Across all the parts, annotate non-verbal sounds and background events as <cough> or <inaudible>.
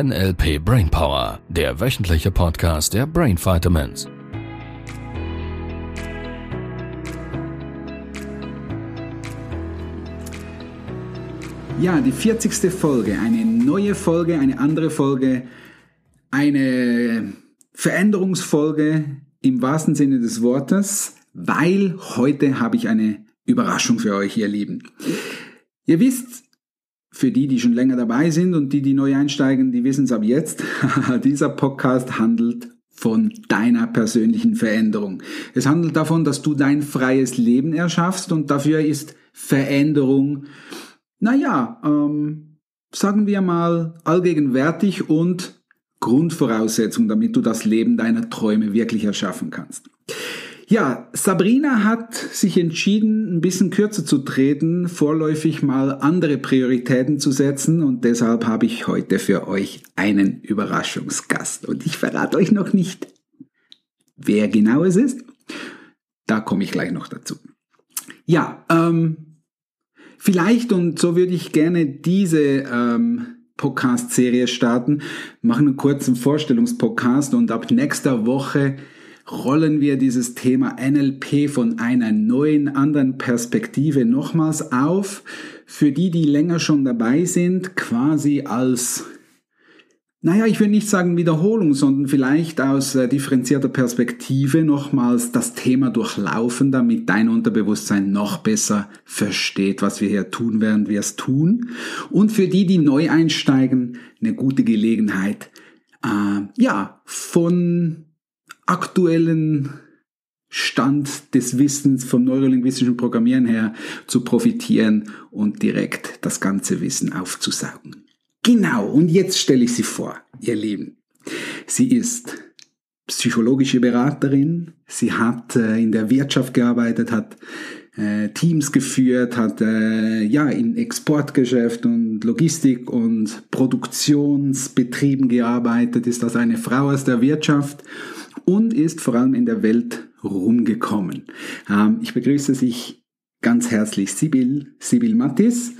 NLP Brainpower, der wöchentliche Podcast der Brain Vitamins. Ja, die 40. Folge, eine neue Folge, eine andere Folge, eine Veränderungsfolge im wahrsten Sinne des Wortes, weil heute habe ich eine Überraschung für euch, ihr Lieben. Ihr wisst, für die, die schon länger dabei sind und die, die neu einsteigen, die wissen es ab jetzt, <laughs> dieser Podcast handelt von deiner persönlichen Veränderung. Es handelt davon, dass du dein freies Leben erschaffst und dafür ist Veränderung, naja, ähm, sagen wir mal, allgegenwärtig und Grundvoraussetzung, damit du das Leben deiner Träume wirklich erschaffen kannst. Ja, Sabrina hat sich entschieden, ein bisschen kürzer zu treten, vorläufig mal andere Prioritäten zu setzen und deshalb habe ich heute für euch einen Überraschungsgast. Und ich verrate euch noch nicht, wer genau es ist. Da komme ich gleich noch dazu. Ja, ähm, vielleicht und so würde ich gerne diese ähm, Podcast-Serie starten, machen einen kurzen Vorstellungspodcast und ab nächster Woche rollen wir dieses Thema NLP von einer neuen, anderen Perspektive nochmals auf. Für die, die länger schon dabei sind, quasi als, naja, ich will nicht sagen Wiederholung, sondern vielleicht aus äh, differenzierter Perspektive nochmals das Thema durchlaufen, damit dein Unterbewusstsein noch besser versteht, was wir hier tun, während wir es tun. Und für die, die neu einsteigen, eine gute Gelegenheit, äh, ja, von aktuellen Stand des Wissens vom neurolinguistischen Programmieren her zu profitieren und direkt das ganze Wissen aufzusaugen. Genau, und jetzt stelle ich sie vor, ihr Lieben. Sie ist psychologische Beraterin, sie hat äh, in der Wirtschaft gearbeitet, hat äh, Teams geführt, hat äh, ja in Exportgeschäft und Logistik und Produktionsbetrieben gearbeitet, ist also eine Frau aus der Wirtschaft und ist vor allem in der Welt rumgekommen. Ähm, ich begrüße sich ganz herzlich Sibyl, Sibyl Mattis.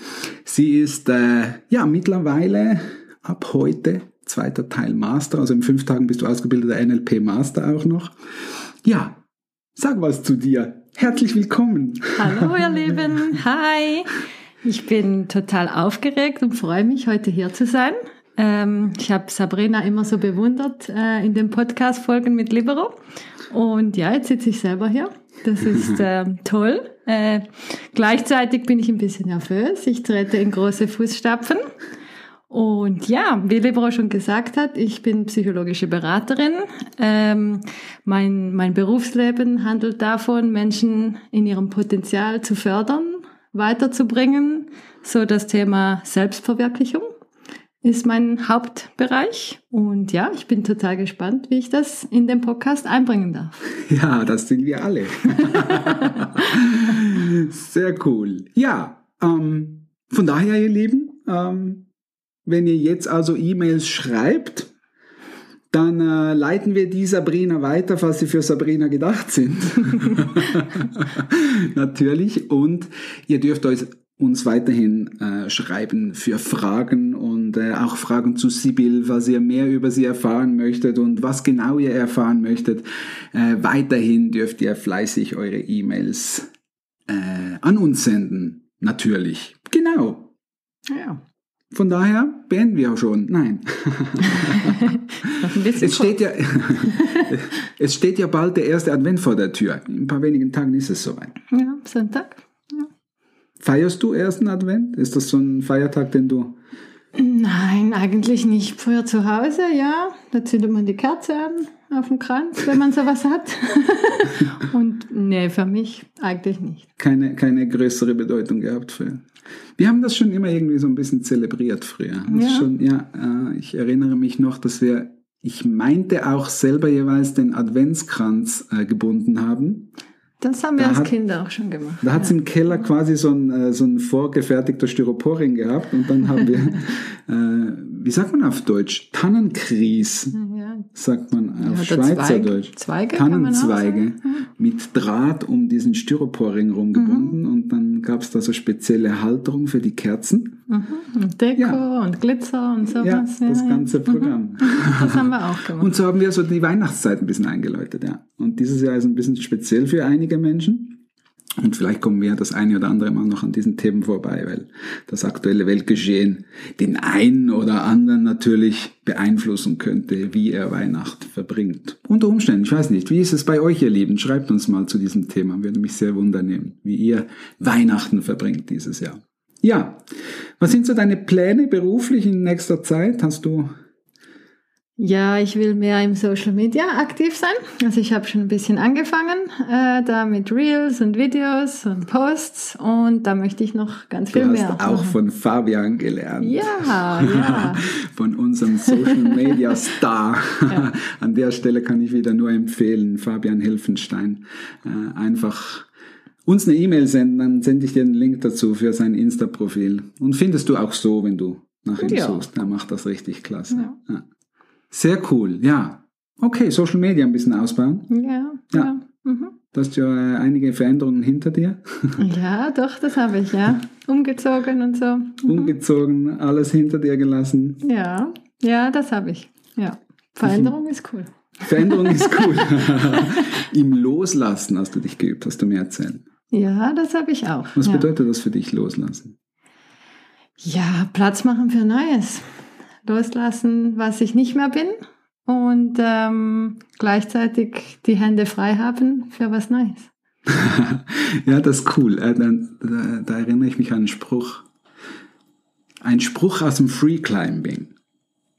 Sie ist äh, ja mittlerweile ab heute zweiter Teil Master, also in fünf Tagen bist du ausgebildeter NLP Master auch noch. Ja, sag was zu dir. Herzlich willkommen. Hallo ihr <laughs> Lieben, hi. Ich bin total aufgeregt und freue mich, heute hier zu sein. Ähm, ich habe Sabrina immer so bewundert äh, in den Podcast-Folgen mit Libero. Und ja, jetzt sitze ich selber hier. Das ist <laughs> äh, toll. Äh, gleichzeitig bin ich ein bisschen nervös. Ich trete in große Fußstapfen. Und ja, wie Libero schon gesagt hat, ich bin psychologische Beraterin. Ähm, mein, mein Berufsleben handelt davon, Menschen in ihrem Potenzial zu fördern, weiterzubringen, so das Thema Selbstverwirklichung ist mein Hauptbereich. Und ja, ich bin total gespannt, wie ich das in den Podcast einbringen darf. <laughs> Ja, das sind wir alle. <laughs> Sehr cool. Ja, ähm, von daher, ihr Lieben, ähm, wenn ihr jetzt also E-Mails schreibt, dann äh, leiten wir die Sabrina weiter, falls sie für Sabrina gedacht sind. <laughs> Natürlich. Und ihr dürft euch uns weiterhin äh, schreiben für Fragen und äh, auch Fragen zu Sibyl, was ihr mehr über sie erfahren möchtet und was genau ihr erfahren möchtet. Äh, weiterhin dürft ihr fleißig eure E-Mails äh, an uns senden. Natürlich. Genau. Ja. Von daher beenden wir auch schon. Nein. <laughs> es, steht ja, <laughs> es steht ja bald der erste Advent vor der Tür. In ein paar wenigen Tagen ist es soweit. Ja, Sonntag. Feierst du ersten Advent? Ist das so ein Feiertag, den du... Nein, eigentlich nicht. Früher zu Hause, ja. Da zündet man die Kerze an auf dem Kranz, wenn man sowas hat. <laughs> Und nee, für mich eigentlich nicht. Keine, keine größere Bedeutung gehabt für. Wir haben das schon immer irgendwie so ein bisschen zelebriert früher. ja. Schon, ja, äh, ich erinnere mich noch, dass wir, ich meinte auch selber jeweils den Adventskranz äh, gebunden haben. Das haben wir da als hat, Kinder auch schon gemacht. Da hat es im Keller quasi so ein, äh, so ein vorgefertigter Styroporring gehabt und dann haben wir, <laughs> äh, wie sagt man auf Deutsch? Tannenkries, ja. sagt man auf ja, Schweizerdeutsch. Zweige, Tannenzweige mit Draht um diesen Styroporring rumgebunden mhm. und dann gab es da so spezielle Halterung für die Kerzen. Mhm. Und Deko ja. und Glitzer und sowas. Ja, das ja, ganze Programm. <laughs> Das haben wir auch gemacht. Und so haben wir so die Weihnachtszeit ein bisschen eingeläutet, ja. Und dieses Jahr ist ein bisschen speziell für einige Menschen. Und vielleicht kommen wir das eine oder andere Mal noch an diesen Themen vorbei, weil das aktuelle Weltgeschehen den einen oder anderen natürlich beeinflussen könnte, wie er Weihnacht verbringt. Unter Umständen, ich weiß nicht, wie ist es bei euch, ihr Lieben? Schreibt uns mal zu diesem Thema, würde mich sehr wundern, wie ihr Weihnachten verbringt dieses Jahr. Ja, was sind so deine Pläne beruflich in nächster Zeit? Hast du ja, ich will mehr im Social Media aktiv sein. Also ich habe schon ein bisschen angefangen, äh, da mit Reels und Videos und Posts und da möchte ich noch ganz viel mehr. Du hast auch von Fabian gelernt. Ja, ja. <laughs> von unserem Social Media Star. <laughs> Ja. An der Stelle kann ich wieder nur empfehlen, Fabian Helfenstein. Äh, einfach uns eine E-Mail senden, dann sende ich dir einen Link dazu für sein Insta-Profil. Und findest du auch so, wenn du nach ihm ja. suchst. Er macht das richtig klasse. Ja. Sehr cool, ja. Okay, Social Media ein bisschen ausbauen. Ja, ja. ja. Mhm. Du hast ja äh, einige Veränderungen hinter dir. <laughs> Ja, doch, das habe ich, ja. Umgezogen und so. Mhm. Umgezogen, alles hinter dir gelassen. Ja, ja, das habe ich. Ja. Veränderung ist cool. Veränderung ist cool. <laughs> <laughs> Im Loslassen hast du dich geübt, hast du mir erzählt. Ja, das habe ich auch. Was ja. bedeutet das für dich, loslassen? Ja, Platz machen für Neues loslassen, was ich nicht mehr bin und ähm, gleichzeitig die Hände frei haben für was Neues. <laughs> ja, das ist cool. Äh, da, da, da, erinnere ich mich an einen Spruch. Ein Spruch aus dem Free Climbing.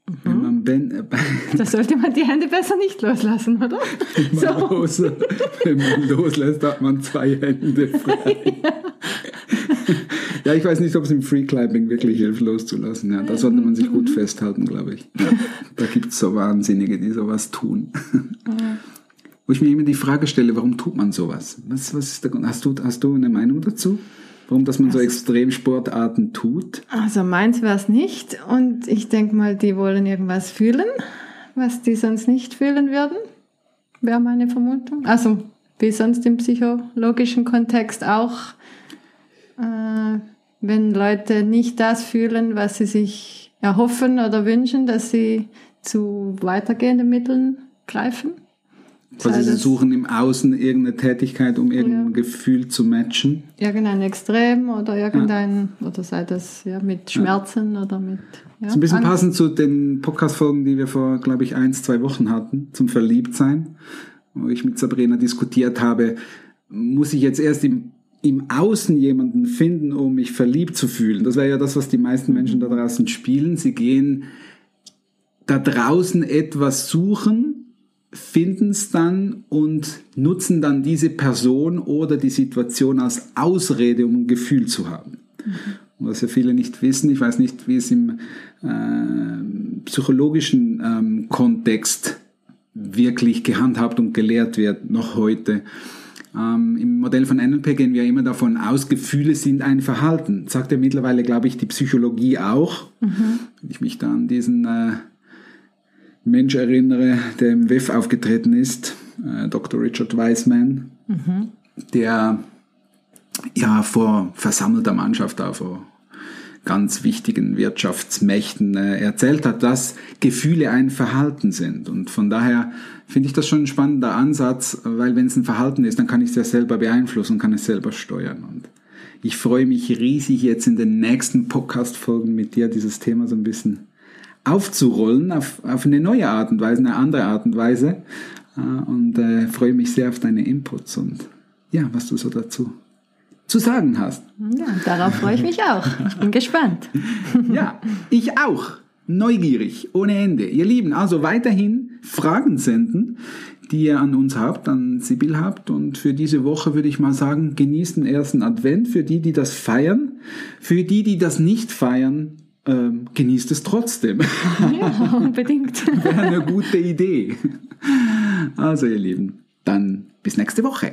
Mhm. Wenn man ben, äh, <laughs> da sollte man die Hände besser nicht loslassen, oder? <laughs> Wenn man, so. los, wenn man loslässt, hat man zwei Hände frei. ja. Ja, ich weiß nicht, ob es im Freeclimbing wirklich hilft, loszulassen. Ja, da sollte man sich gut mhm. festhalten, glaube ich. Ja, da gibt es so Wahnsinnige, die sowas tun. Wo ich mir immer die Frage stelle, warum tut man sowas? Was, was ist der Grund? Hast du, hast du eine Meinung dazu? Warum, dass man so Extremsportarten tut? Also meins wäre es nicht. Und ich denke mal, die wollen irgendwas fühlen, was die sonst nicht fühlen würden. Wäre meine Vermutung. Also wie sonst im psychologischen Kontext auch äh, wenn Leute nicht das fühlen, was sie sich erhoffen oder wünschen, dass sie zu weitergehenden Mitteln greifen. Also sie suchen im Außen irgendeine Tätigkeit, um irgendein ja. Gefühl zu matchen. Irgendein Extrem oder irgendein, ja. oder sei das ja mit Schmerzen ja. oder mit. Ja, das ist ein bisschen Angst. passend zu den Podcast-Folgen, die wir vor, glaube ich, eins, zwei Wochen hatten, zum Verliebtsein, wo ich mit Sabrina diskutiert habe, muss ich jetzt erst im im Außen jemanden finden, um mich verliebt zu fühlen. Das wäre ja das, was die meisten Menschen da draußen spielen. Sie gehen da draußen etwas suchen, finden es dann und nutzen dann diese Person oder die Situation als Ausrede, um ein Gefühl zu haben. Mhm. Was ja viele nicht wissen, ich weiß nicht, wie es im äh, psychologischen ähm, Kontext wirklich gehandhabt und gelehrt wird, noch heute ähm, Im Modell von NLP gehen wir immer davon aus, Gefühle sind ein Verhalten. Sagt ja mittlerweile, glaube ich, die Psychologie auch. Mhm. Wenn ich mich da an diesen äh, Mensch erinnere, der im WEF aufgetreten ist, äh, Dr. Richard Wiseman, mhm. der ja vor versammelter Mannschaft da vor ganz wichtigen Wirtschaftsmächten äh, erzählt hat, dass Gefühle ein Verhalten sind. Und von daher finde ich das schon ein spannender Ansatz, weil wenn es ein Verhalten ist, dann kann ich es ja selber beeinflussen und kann es selber steuern. Und ich freue mich riesig jetzt in den nächsten Podcast-Folgen mit dir dieses Thema so ein bisschen aufzurollen auf, auf eine neue Art und Weise, eine andere Art und Weise. Äh, und äh, freue mich sehr auf deine Inputs und ja, was du so dazu zu sagen hast. Ja, darauf freue ich mich auch. Ich bin gespannt. <laughs> ja, ich auch. Neugierig, ohne Ende. Ihr Lieben, also weiterhin Fragen senden, die ihr an uns habt, an Sibyl habt. Und für diese Woche würde ich mal sagen, genießt den ersten Advent. Für die, die das feiern. Für die, die das nicht feiern, ähm, genießt es trotzdem. Ja, unbedingt. <laughs> Wäre eine gute Idee. Also ihr Lieben, dann bis nächste Woche.